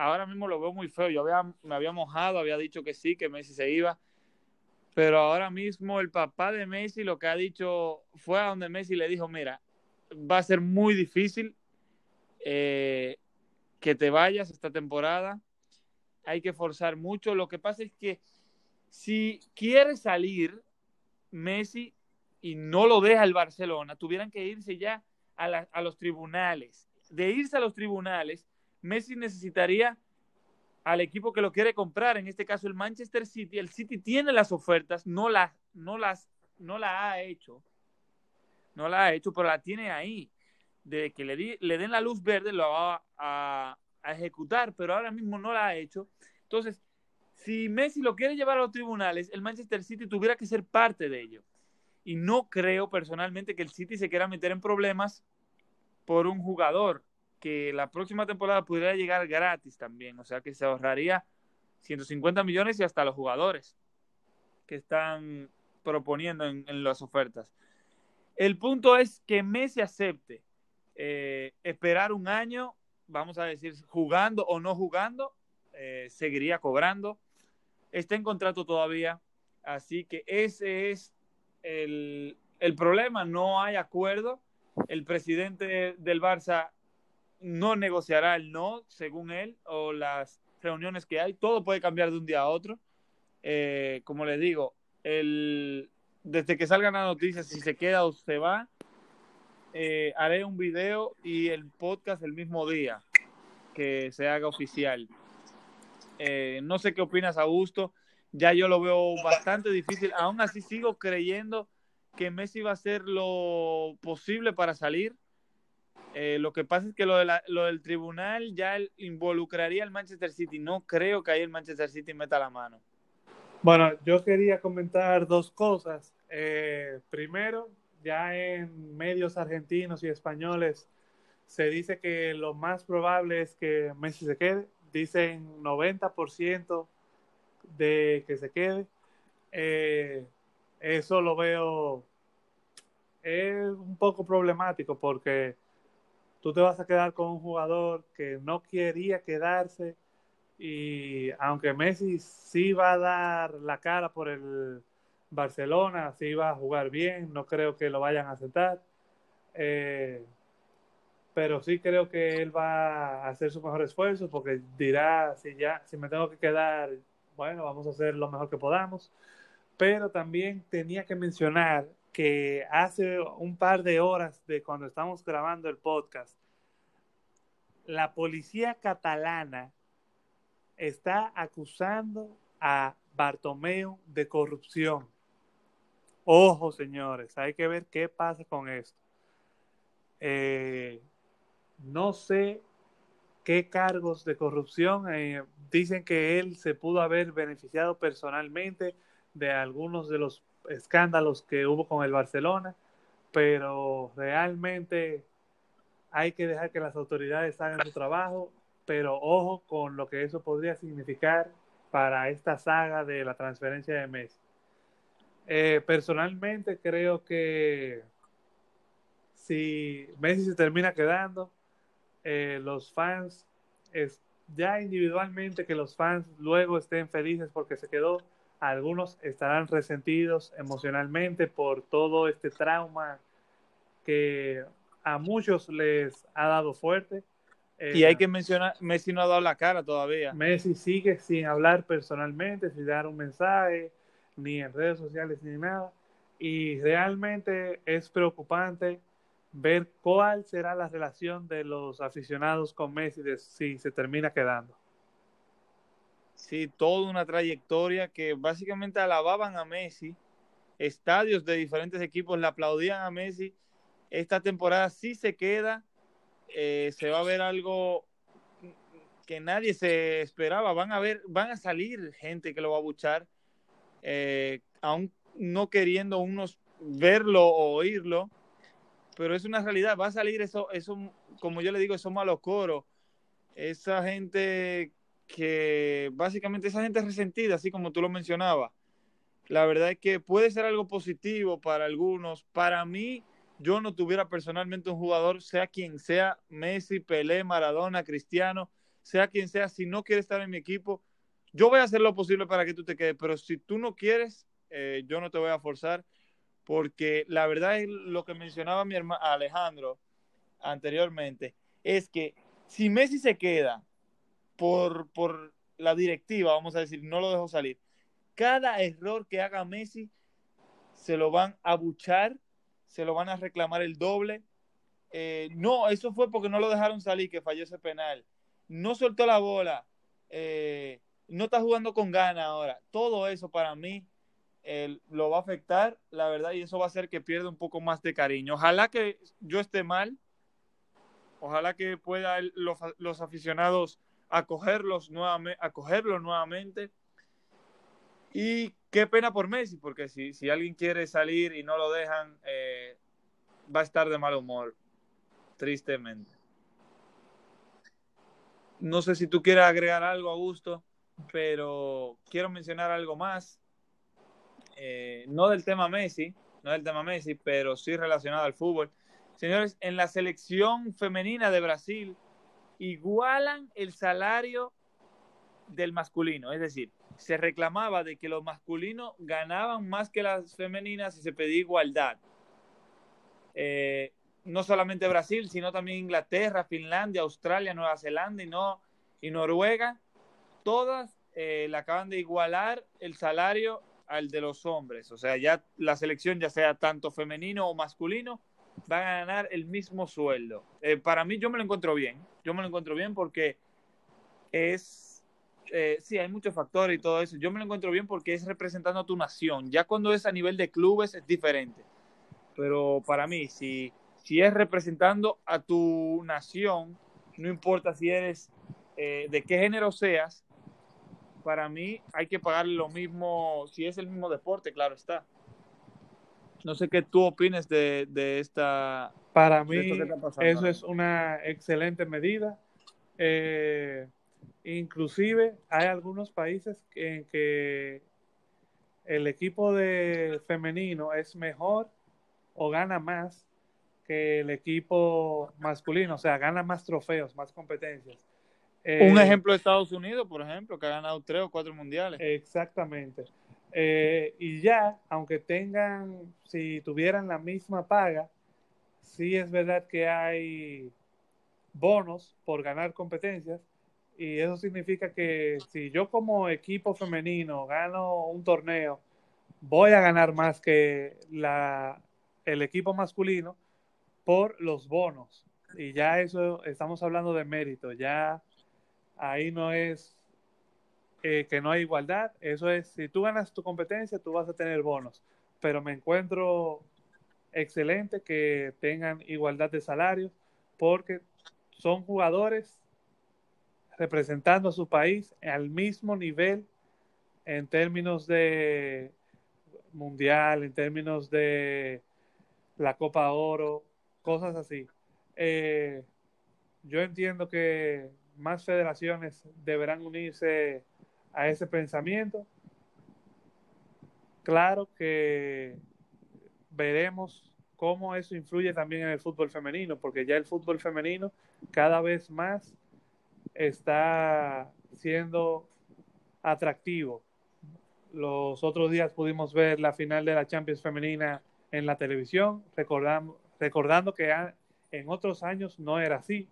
ahora mismo lo veo muy feo. Yo había, me había mojado, había dicho que sí, que Messi se iba. Pero ahora mismo el papá de Messi lo que ha dicho fue a donde Messi le dijo, mira, va a ser muy difícil eh, que te vayas esta temporada. Hay que forzar mucho. Lo que pasa es que si quiere salir Messi y no lo deja el Barcelona, tuvieran que irse ya a, a los tribunales. De irse a los tribunales, Messi necesitaría al equipo que lo quiere comprar, en este caso el Manchester City. El City tiene las ofertas, no las, no las, no la ha hecho, no la ha hecho, pero la tiene ahí. De que le, le den la luz verde, lo va a, a ejecutar, pero ahora mismo no la ha hecho. Entonces, si Messi lo quiere llevar a los tribunales, el Manchester City tuviera que ser parte de ello. Y no creo personalmente que el City se quiera meter en problemas por un jugador que la próxima temporada pudiera llegar gratis también. O sea que se ahorraría 150 millones y hasta los jugadores que están proponiendo en, las ofertas. El punto es que Messi acepte eh, esperar un año, vamos a decir, jugando o no jugando, eh, seguiría cobrando está en contrato todavía, así que ese es el, problema, no hay acuerdo. El presidente del Barça no negociará el no, según él, o las reuniones que hay. Todo puede cambiar de un día a otro. Eh, como les digo, el, desde que salgan las noticias, si se queda o se va, eh, haré un video y el podcast el mismo día que se haga oficial. Eh, no sé qué opinas, Augusto. Ya yo lo veo bastante difícil. Aún así sigo creyendo que Messi va a hacer lo posible para salir. Eh, lo que pasa es que lo, del tribunal ya involucraría al Manchester City. No creo que ahí el Manchester City meta la mano. Bueno, yo quería comentar dos cosas. Eh, primero, ya en medios argentinos y españoles se dice que lo más probable es que Messi se quede dicen 90% de que se quede. Eh, eso lo veo es un poco problemático porque tú te vas a quedar con un jugador que no quería quedarse y aunque Messi sí va a dar la cara por el Barcelona, sí va a jugar bien, no creo que lo vayan a aceptar. Eh, pero sí creo que él va a hacer su mejor esfuerzo porque dirá, si ya, si me tengo que quedar, bueno, vamos a hacer lo mejor que podamos. Pero también tenía que mencionar que hace un par de horas de cuando estamos grabando el podcast, la policía catalana está acusando a Bartomeu de corrupción. Ojo, señores, hay que ver qué pasa con esto. Eh, no sé qué cargos de corrupción. Eh, dicen que él se pudo haber beneficiado personalmente de algunos de los escándalos que hubo con el Barcelona, pero realmente hay que dejar que las autoridades hagan su trabajo, pero ojo con lo que eso podría significar para esta saga de la transferencia de Messi. Eh, personalmente creo que si Messi se termina quedando, eh, los fans, es, ya individualmente que los fans luego estén felices porque se quedó, algunos estarán resentidos emocionalmente por todo este trauma que a muchos les ha dado fuerte. y hay eh, que mencionar, Messi no ha dado la cara todavía. Messi sigue sin hablar personalmente, sin dar un mensaje, ni en redes sociales, ni nada. Y realmente es preocupante ver cuál será la relación de los aficionados con Messi de, si se termina quedando. Sí, toda una trayectoria que básicamente alababan a Messi, estadios de diferentes equipos le aplaudían a Messi. Esta temporada sí se queda, eh, se va a ver algo que nadie se esperaba. Van a ver, van a salir gente que lo va a buchar, eh, aún no queriendo unos verlo o oírlo pero es una realidad, va a salir eso, eso como yo le digo, esos malos coros, esa gente que básicamente esa gente resentida, así como tú lo mencionabas. La verdad es que puede ser algo positivo para algunos. Para mí, yo no tuviera personalmente un jugador, sea quien sea, Messi, Pelé, Maradona, Cristiano, sea quien sea, si no quiere estar en mi equipo, yo voy a hacer lo posible para que tú te quedes, pero si tú no quieres, eh, yo no te voy a forzar porque la verdad es lo que mencionaba mi hermano Alejandro anteriormente, es que si Messi se queda por, por la directiva, vamos a decir, no lo dejo salir, cada error que haga Messi se lo van a buchar, se lo van a reclamar el doble. Eh, no, eso fue porque no lo dejaron salir, que falló ese penal. No soltó la bola, eh, no está jugando con gana ahora. Todo eso para mí lo va a afectar, la verdad, y eso va a hacer que pierda un poco más de cariño. Ojalá que yo esté mal, ojalá que puedan los, aficionados acogerlos nuevamente, nuevamente. Y qué pena por Messi, porque si, si alguien quiere salir y no lo dejan, eh, va a estar de mal humor, tristemente. No sé si tú quieres agregar algo, Augusto, pero quiero mencionar algo más eh, no del tema Messi, no del tema Messi, pero sí relacionado al fútbol. Señores, en la selección femenina de Brasil igualan el salario del masculino, es decir, se reclamaba de que los masculinos ganaban más que las femeninas y se pedía igualdad. Eh, no solamente Brasil, sino también Inglaterra, Finlandia, Australia, Nueva Zelanda y, no, y Noruega, todas eh, acaban de igualar el salario al de los hombres. O sea, ya la selección, ya sea tanto femenino o masculino, van a ganar el mismo sueldo. Eh, para mí yo me lo encuentro bien. Yo me lo encuentro bien porque es, eh, sí, hay muchos factores y todo eso. Yo me lo encuentro bien porque es representando a tu nación. Ya cuando es a nivel de clubes es diferente. Pero para mí, si, si es representando a tu nación, no importa si eres eh, de qué género seas, para mí hay que pagar lo mismo, si es el mismo deporte, claro está. No sé qué tú opines de, esta... Para mí eso es una excelente medida. Eh, inclusive hay algunos países en que el equipo de femenino es mejor o gana más que el equipo masculino, o sea, gana más trofeos, más competencias. Un eh, ejemplo de Estados Unidos, por ejemplo, que ha ganado tres o cuatro mundiales. Exactamente. Eh, y ya, aunque tengan, si tuvieran la misma paga, sí es verdad que hay bonos por ganar competencias. Y eso significa que si yo como equipo femenino gano un torneo, voy a ganar más que la, el equipo masculino por los bonos. Y ya eso, estamos hablando de mérito. Ya ahí no es eh, que no hay igualdad, eso es, si tú ganas tu competencia, tú vas a tener bonos, pero me encuentro excelente que tengan igualdad de salarios porque son jugadores representando a su país al mismo nivel en términos de mundial, en términos de la Copa Oro, cosas así. Eh, yo entiendo que más federaciones deberán unirse a ese pensamiento. Claro que veremos cómo eso influye también en el fútbol femenino, porque ya el fútbol femenino cada vez más está siendo atractivo. Los otros días pudimos ver la final de la Champions femenina en la televisión, recordando, recordando que en otros años no era así.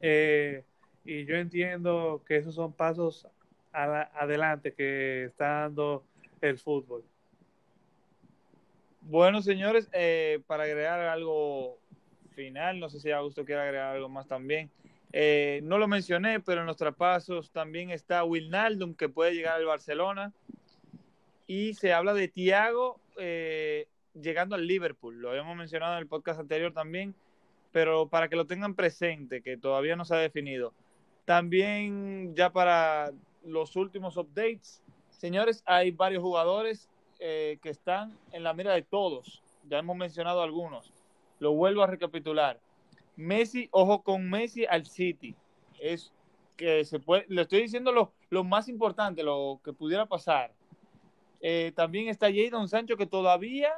Eh, y yo entiendo que esos son pasos adelante que está dando el fútbol. Bueno, señores, eh, para agregar algo final, no sé si Augusto quiere agregar algo más también. Eh, no lo mencioné, pero en los traspasos también está Wilnaldum, que puede llegar al Barcelona. Y se habla de Thiago eh, llegando al Liverpool. Lo habíamos mencionado en el podcast anterior también, pero para que lo tengan presente, que todavía no se ha definido. También ya para los últimos updates, señores, hay varios jugadores eh, que están en la mira de todos. Ya hemos mencionado algunos. Lo vuelvo a recapitular. Messi, ojo con Messi al City. Es que se puede, le estoy diciendo lo, más importante, lo que pudiera pasar. Eh, también está Jadon Sancho, que todavía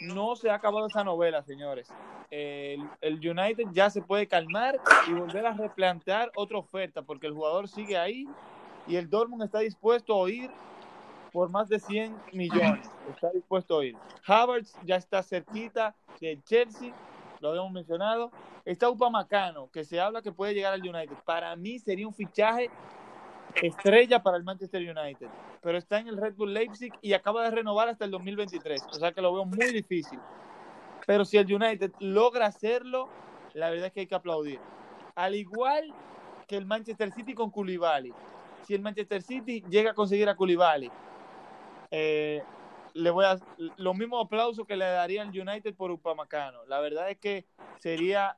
no se ha acabado esa novela, señores. El, United ya se puede calmar y volver a replantear otra oferta, porque el jugador sigue ahí y el Dortmund está dispuesto a oír por más de 100 millones. Está dispuesto a ir. Havertz ya está cerquita del Chelsea, lo habíamos mencionado. Está Upamacano, que se habla que puede llegar al United. Para mí sería un fichaje estrella para el Manchester United, pero está en el Red Bull Leipzig y acaba de renovar hasta el 2023, o sea que lo veo muy difícil. Pero si el United logra hacerlo, la verdad es que hay que aplaudir. Al igual que el Manchester City con Koulibaly. Si el Manchester City llega a conseguir a Koulibaly, eh, le voy a los mismos aplausos que le daría el United por Upamacano. La verdad es que sería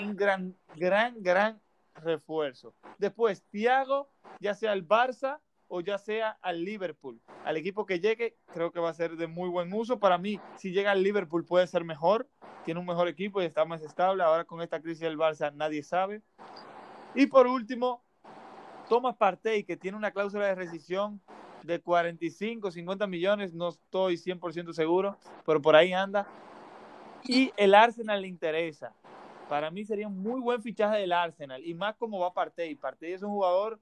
un gran, gran, gran refuerzo. Después, Thiago, ya sea el Barça o ya sea al Liverpool. Al equipo que llegue, creo que va a ser de muy buen uso. Para mí, si llega al Liverpool puede ser mejor. Tiene un mejor equipo y está más estable. Ahora con esta crisis del Barça nadie sabe. Y por último, Thomas Partey, que tiene una cláusula de rescisión de 45, 50 millones, no estoy 100% seguro, pero por ahí anda. Y el Arsenal le interesa. Para mí sería un muy buen fichaje del Arsenal, y más como va Partey. Partey es un jugador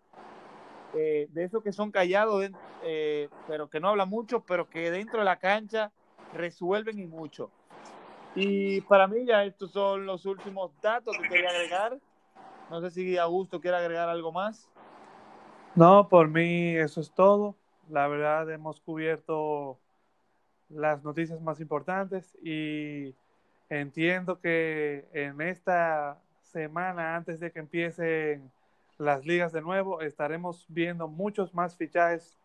eh, de esos que son callados, eh, pero que no habla mucho, pero que dentro de la cancha resuelven y mucho. Y para mí ya estos son los últimos datos que quería agregar. No sé si Augusto quiere agregar algo más. No, por mí eso es todo. La verdad hemos cubierto las noticias más importantes y entiendo que en esta semana, antes de que empiecen las ligas de nuevo, estaremos viendo muchos más fichajes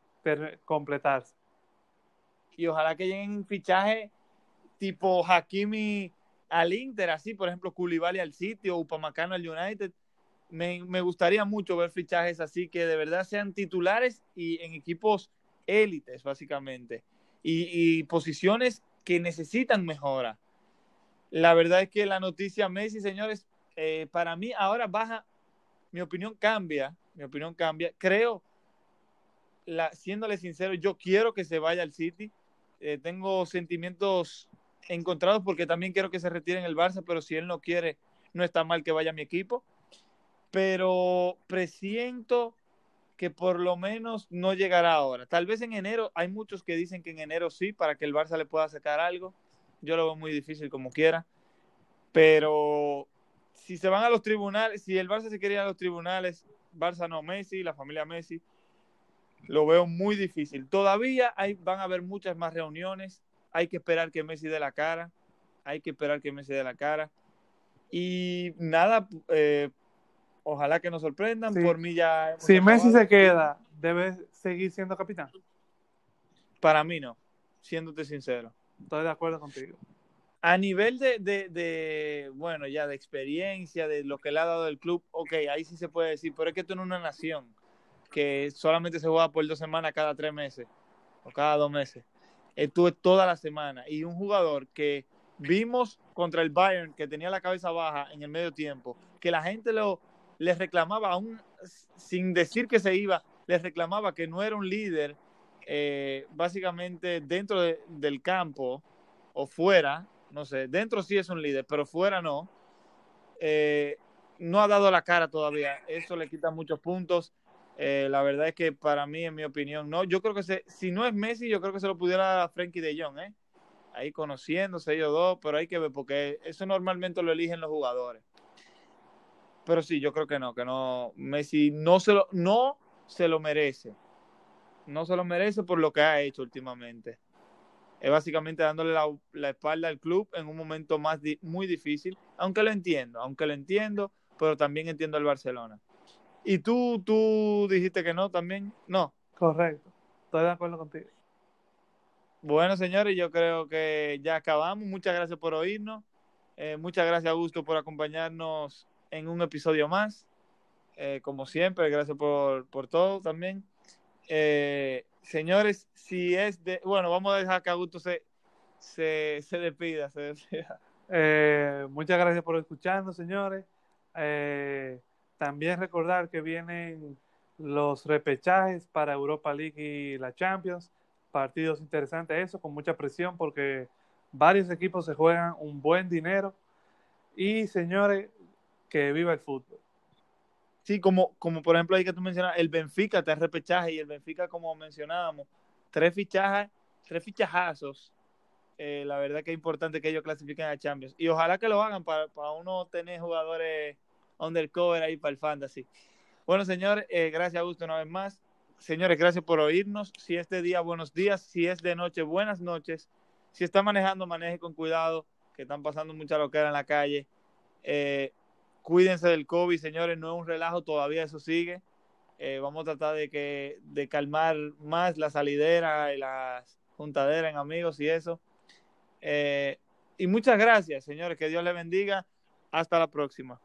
completarse. Y ojalá que lleguen fichajes tipo Hakimi al Inter, así, por ejemplo, Koulibaly al sitio, Upamacano al United. Me, me, gustaría mucho ver fichajes así que de verdad sean titulares y en equipos élites, básicamente, y, y posiciones que necesitan mejora. La verdad es que la noticia Messi, señores, eh, para mí ahora baja, mi opinión cambia, mi opinión cambia. Creo, la, siéndole sincero, yo quiero que se vaya al City. Eh, tengo sentimientos encontrados porque también quiero que se retire en el Barça, pero si él no quiere, no está mal que vaya a mi equipo pero presiento que por lo menos no llegará ahora. Tal vez en enero, hay muchos que dicen que en enero sí, para que el Barça le pueda sacar algo. Yo lo veo muy difícil como quiera. Pero si se van a los tribunales, si el Barça se quería ir a los tribunales, Barça no, Messi, la familia Messi, lo veo muy difícil. Todavía hay, van a haber muchas más reuniones. Hay que esperar que Messi dé la cara. Hay que esperar que Messi dé la cara. Y nada, eh, Ojalá que nos sorprendan. Por mí ya. Si Messi se queda, ¿debe seguir siendo capitán? Para mí no, siéndote sincero. Estoy de acuerdo contigo. A nivel de, de, bueno, ya de experiencia, de lo que le ha dado el club, ok, ahí sí se puede decir, pero es que tú en una nación que solamente se juega por dos semanas cada tres meses o cada dos meses. Estuve toda la semana y un jugador que vimos contra el Bayern que tenía la cabeza baja en el medio tiempo, que la gente lo, les reclamaba, aún sin decir que se iba, les reclamaba que no era un líder, eh, básicamente dentro de, del campo o fuera, no sé, dentro sí es un líder, pero fuera no. Eh, no ha dado la cara todavía, eso le quita muchos puntos. Eh, la verdad es que para mí, en mi opinión, no. Yo creo que si no es Messi, yo creo que se lo pudiera Frankie de Jong, ¿eh? Ahí conociéndose ellos dos, pero hay que ver, porque eso normalmente lo eligen los jugadores. Pero sí, yo creo que no, que no. Messi no se no se lo merece. No se lo merece por lo que ha hecho últimamente. es básicamente dándole la, la, espalda al club en un momento más di muy difícil, aunque lo entiendo, aunque lo entiendo, pero también entiendo al Barcelona. ¿Y tú, tú dijiste que no también? No. Correcto, estoy de acuerdo contigo. Bueno, señores, yo creo que ya acabamos. Muchas gracias por oírnos. Eh, muchas gracias, Augusto, por acompañarnos en un episodio más. Eh, como siempre, gracias por, por todo también. Eh, señores, si es de. Bueno, vamos a dejar que Augusto se, se, se despida. Eh, muchas gracias por escucharnos, señores. Eh, también recordar que vienen los repechajes para Europa League y la Champions. Partidos interesantes, eso, con mucha presión, porque varios equipos se juegan un buen dinero. Y señores, que viva el fútbol. Sí, como, como por ejemplo ahí que tú mencionas, el Benfica está en repechaje y el Benfica, como mencionábamos, tres fichajes, tres fichajazos. Eh, la verdad que es importante que ellos clasifiquen a Champions. Y ojalá que lo hagan para, para uno tener jugadores undercover ahí para el fantasy. Bueno, señores, eh, gracias Augusto una vez más. Señores, gracias por oírnos. Si es de día, buenos días. Si es de noche, buenas noches. Si está manejando, maneje con cuidado, que están pasando mucha loquera en la calle. Eh, cuídense del COVID, señores, no es un relajo, todavía eso sigue. Eh, vamos a tratar de que de calmar más la salidera y la juntadera en amigos y eso. Eh, y muchas gracias, señores, que Dios les bendiga. Hasta la próxima.